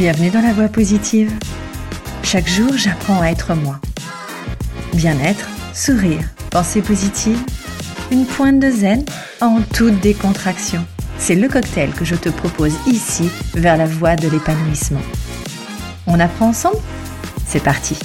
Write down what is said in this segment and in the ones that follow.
Bienvenue dans la voie positive. Chaque jour, j'apprends à être moi. Bien-être, sourire, pensée positive, une pointe de zen en toute décontraction. C'est le cocktail que je te propose ici vers la voie de l'épanouissement. On apprend ensemble? C'est parti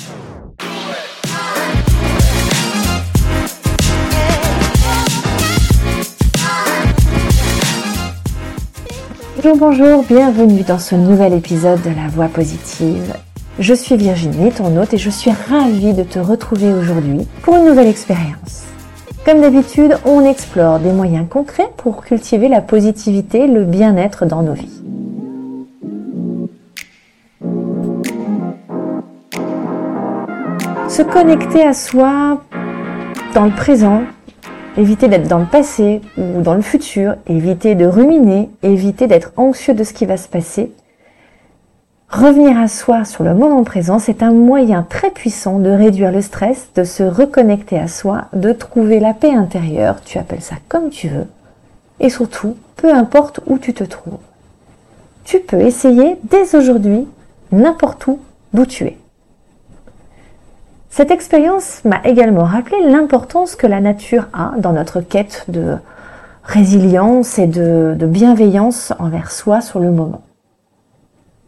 Bonjour, bonjour, bienvenue dans ce nouvel épisode de La Voix Positive. Je suis Virginie, ton hôte, et je suis ravie de te retrouver aujourd'hui pour une nouvelle expérience. Comme d'habitude, on explore des moyens concrets pour cultiver la positivité, le bien-être dans nos vies. Se connecter à soi dans le présent, éviter d'être dans le passé ou dans le futur, éviter de ruminer, éviter d'être anxieux de ce qui va se passer. Revenir à soi sur le moment présent, c'est un moyen très puissant de réduire le stress, de se reconnecter à soi, de trouver la paix intérieure, tu appelles ça comme tu veux, et surtout, peu importe où tu te trouves. Tu peux essayer dès aujourd'hui, n'importe où, d'où tu es. Cette expérience m'a également rappelé l'importance que la nature a dans notre quête de résilience et de, bienveillance envers soi sur le moment.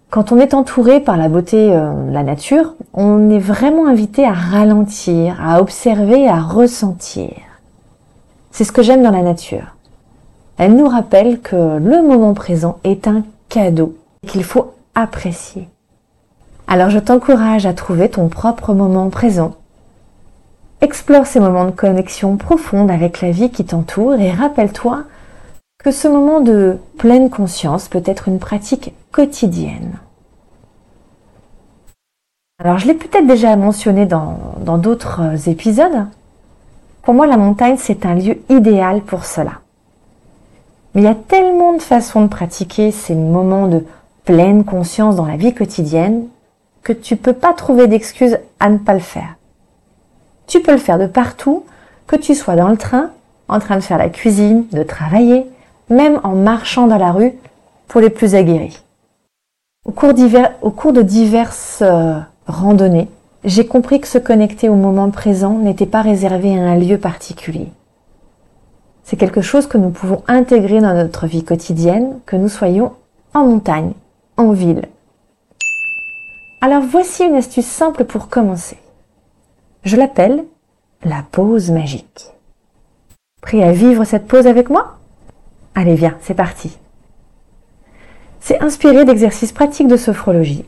Quand on est entouré par la beauté euh, la nature, on est vraiment invité à ralentir, à observer, à ressentir. C'est ce que j'aime dans la nature. Elle nous rappelle que le moment présent est un cadeau qu'il faut apprécier. Alors je t'encourage à trouver ton propre moment présent. Explore ces moments de connexion profonde avec la vie qui t'entoure et rappelle-toi que ce moment de pleine conscience peut être une pratique quotidienne. Alors je l'ai peut-être déjà mentionné dans d'autres épisodes. Pour moi, la montagne, c'est un lieu idéal pour cela. Mais il y a tellement de façons de pratiquer ces moments de pleine conscience dans la vie quotidienne que tu peux pas trouver d'excuses à ne pas le faire. Tu peux le faire de partout, que tu sois dans le train, en train de faire la cuisine, de travailler, même en marchant dans la rue pour les plus aguerris. Au cours, au cours de diverses euh, randonnées, j'ai compris que se connecter au moment présent n'était pas réservé à un lieu particulier. C'est quelque chose que nous pouvons intégrer dans notre vie quotidienne, que nous soyons en montagne, en ville alors voici une astuce simple pour commencer. Je l'appelle la pause magique. Prêt à vivre cette pause avec moi? Allez, viens, c'est parti. C'est inspiré d'exercices pratiques de sophrologie.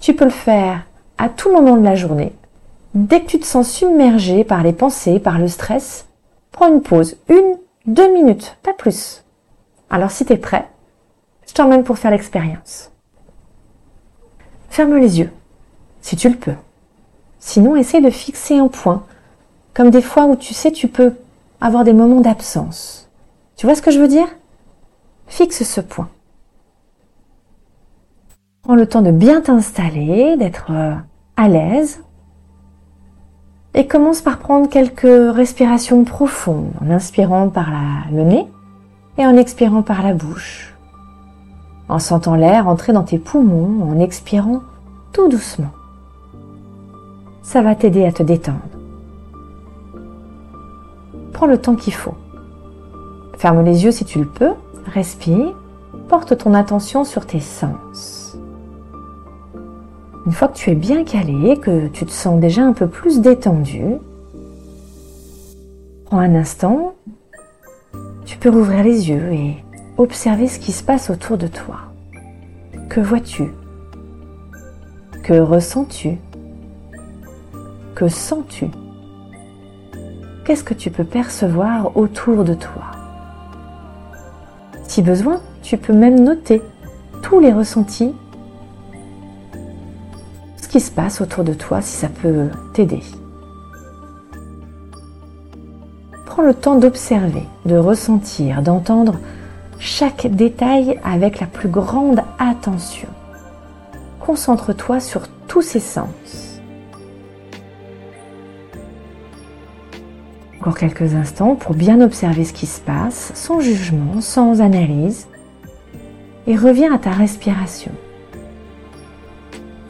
Tu peux le faire à tout moment de la journée. Dès que tu te sens submergé par les pensées, par le stress, prends une pause, une, deux minutes, pas plus. Alors si tu es prêt, je t'emmène pour faire l'expérience. Ferme les yeux, si tu le peux. Sinon, essaye de fixer un point, comme des fois où tu sais, tu peux avoir des moments d'absence. Tu vois ce que je veux dire? Fixe ce point. Prends le temps de bien t'installer, d'être euh, à l'aise. Et commence par prendre quelques respirations profondes, en inspirant par le nez et en expirant par la bouche en sentant l'air entrer dans tes poumons, en expirant tout doucement. Ça va t'aider à te détendre. Prends le temps qu'il faut. Ferme les yeux si tu le peux, respire, porte ton attention sur tes sens. Une fois que tu es bien calé, que tu te sens déjà un peu plus détendu, prends un instant, tu peux rouvrir les yeux et observer ce qui se passe autour de toi. Que vois-tu? Que ressens-tu? Que sens-tu? Qu'est-ce que tu peux percevoir autour de toi? Si besoin, tu peux même noter tous les ressentis, ce qui se passe autour de toi si ça peut t'aider. Prends le temps d'observer, de ressentir, d'entendre chaque détail avec la plus grande attention. Concentre-toi sur tous ces sens. Encore quelques instants pour bien observer ce qui se passe, sans jugement, sans analyse, et reviens à ta respiration.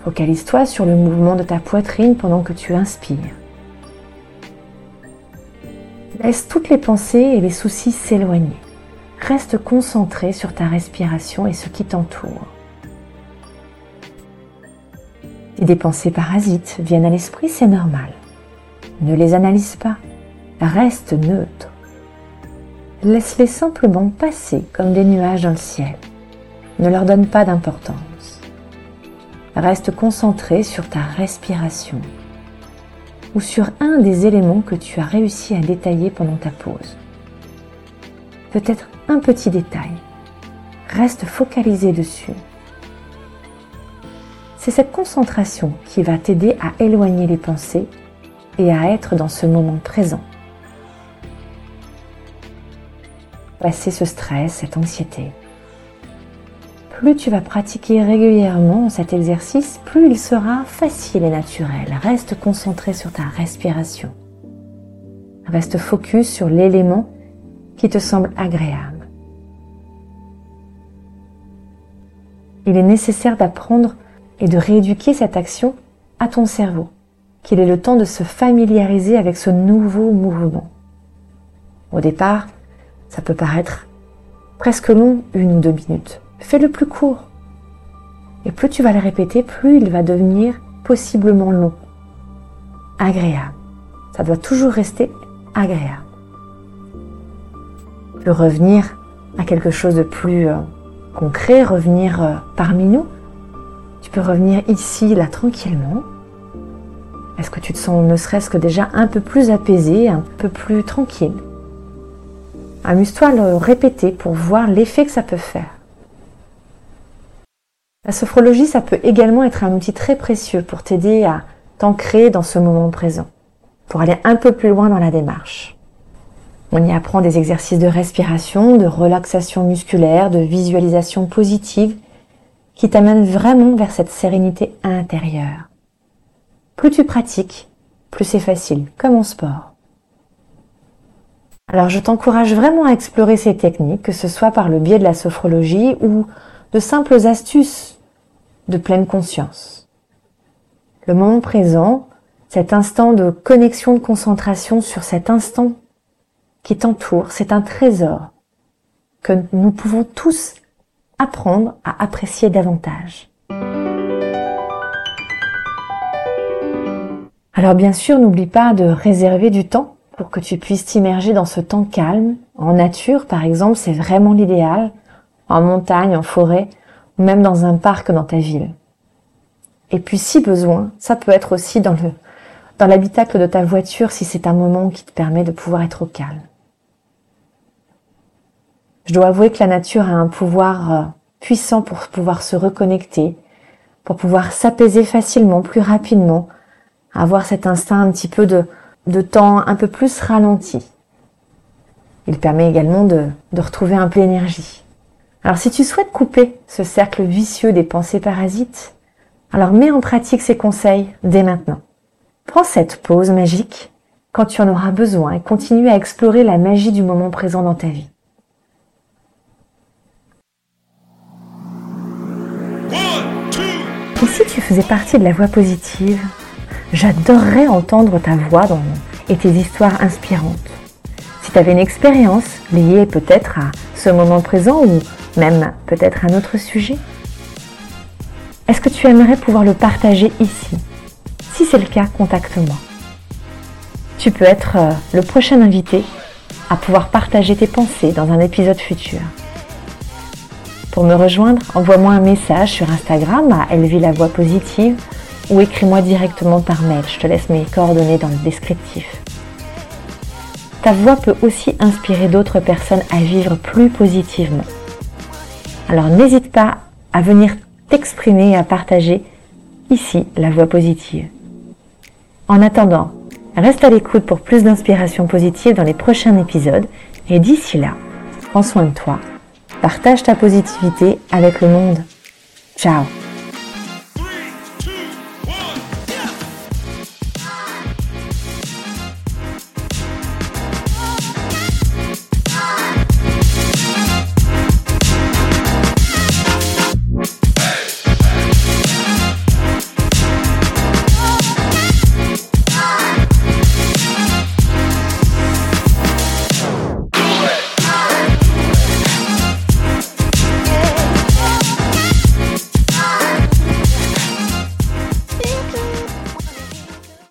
Focalise-toi sur le mouvement de ta poitrine pendant que tu inspires. Laisse toutes les pensées et les soucis s'éloigner. Reste concentré sur ta respiration et ce qui t'entoure. Si des pensées parasites viennent à l'esprit, c'est normal. Ne les analyse pas. Reste neutre. Laisse-les simplement passer comme des nuages dans le ciel. Ne leur donne pas d'importance. Reste concentré sur ta respiration ou sur un des éléments que tu as réussi à détailler pendant ta pause. Peut-être un petit détail. Reste focalisé dessus. C'est cette concentration qui va t'aider à éloigner les pensées et à être dans ce moment présent. Passer ce stress, cette anxiété. Plus tu vas pratiquer régulièrement cet exercice, plus il sera facile et naturel. Reste concentré sur ta respiration. Reste focus sur l'élément qui te semble agréable. Il est nécessaire d'apprendre et de rééduquer cette action à ton cerveau, qu'il ait le temps de se familiariser avec ce nouveau mouvement. Au départ, ça peut paraître presque long, une ou deux minutes. Fais-le plus court. Et plus tu vas le répéter, plus il va devenir possiblement long. Agréable. Ça doit toujours rester agréable. Tu revenir à quelque chose de plus euh, concret, revenir euh, parmi nous. Tu peux revenir ici, là, tranquillement. Est-ce que tu te sens ne serait-ce que déjà un peu plus apaisé, un peu plus tranquille? Amuse-toi à le répéter pour voir l'effet que ça peut faire. La sophrologie, ça peut également être un outil très précieux pour t'aider à t'ancrer dans ce moment présent, pour aller un peu plus loin dans la démarche. On y apprend des exercices de respiration, de relaxation musculaire, de visualisation positive qui t'amènent vraiment vers cette sérénité intérieure. Plus tu pratiques, plus c'est facile, comme en sport. Alors je t'encourage vraiment à explorer ces techniques, que ce soit par le biais de la sophrologie ou de simples astuces de pleine conscience. Le moment présent, cet instant de connexion, de concentration sur cet instant qui t'entoure, c'est un trésor que nous pouvons tous apprendre à apprécier davantage. Alors bien sûr, n'oublie pas de réserver du temps pour que tu puisses t'immerger dans ce temps calme. En nature, par exemple, c'est vraiment l'idéal. En montagne, en forêt, même dans un parc dans ta ville. Et puis si besoin, ça peut être aussi dans le dans l'habitacle de ta voiture si c'est un moment qui te permet de pouvoir être au calme. Je dois avouer que la nature a un pouvoir euh, puissant pour pouvoir se reconnecter, pour pouvoir s'apaiser facilement, plus rapidement, avoir cet instinct un petit peu de, temps un peu plus ralenti. Il permet également de, de retrouver un peu d'énergie. Alors si tu souhaites couper ce cercle vicieux des pensées parasites, alors mets en pratique ces conseils dès maintenant. Prends cette pause magique quand tu en auras besoin et continue à explorer la magie du moment présent dans ta vie. Faisais partie de la voix positive, j'adorerais entendre ta voix et tes histoires inspirantes. Si tu avais une expérience liée peut-être à ce moment présent ou même peut-être un autre sujet Est-ce que tu aimerais pouvoir le partager ici? Si c'est le cas, contacte-moi. Tu peux être euh, le prochain invité à pouvoir partager tes pensées dans un épisode futur. Pour me rejoindre, envoie-moi un message sur Instagram à Elvie la voix positive ou écris-moi directement par mail. Je te laisse mes coordonnées dans le descriptif. Ta voix peut aussi inspirer d'autres personnes à vivre plus positivement. Alors n'hésite pas à venir t'exprimer et à partager ici la voix positive. En attendant, reste à l'écoute pour plus d'inspiration positive dans les prochains épisodes et d'ici là, prends soin de toi, partage ta positivité avec le monde. Ciao